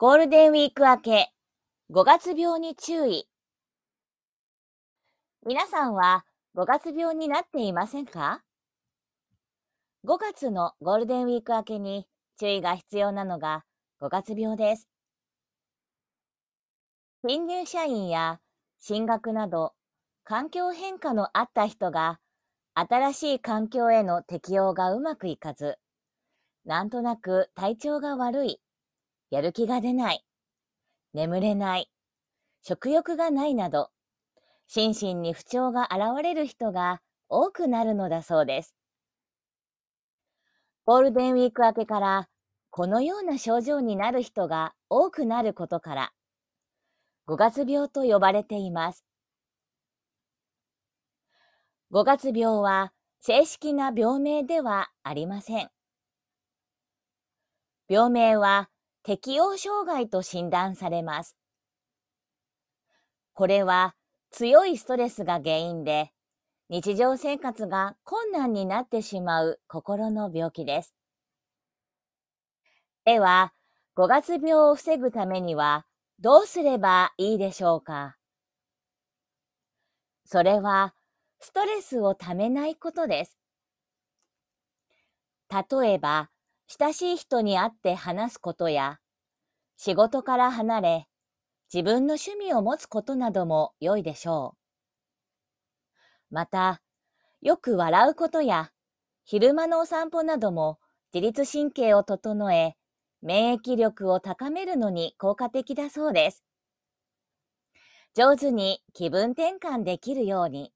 ゴールデンウィーク明け、5月病に注意。皆さんは5月病になっていませんか ?5 月のゴールデンウィーク明けに注意が必要なのが5月病です。新入社員や進学など環境変化のあった人が新しい環境への適応がうまくいかず、なんとなく体調が悪いやる気が出ない、眠れない、食欲がないなど、心身に不調が現れる人が多くなるのだそうです。ゴールデンウィーク明けからこのような症状になる人が多くなることから、五月病と呼ばれています。五月病は正式な病名ではありません。病名は適応障害と診断されます。これは強いストレスが原因で日常生活が困難になってしまう心の病気です。では、五月病を防ぐためにはどうすればいいでしょうか？それはストレスをためないことです。例えば、親しい人に会って話すことや、仕事から離れ、自分の趣味を持つことなども良いでしょう。また、よく笑うことや、昼間のお散歩なども自律神経を整え、免疫力を高めるのに効果的だそうです。上手に気分転換できるように、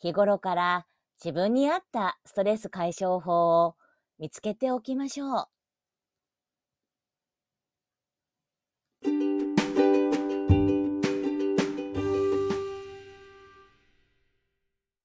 日頃から自分に合ったストレス解消法を見つけておきましょう。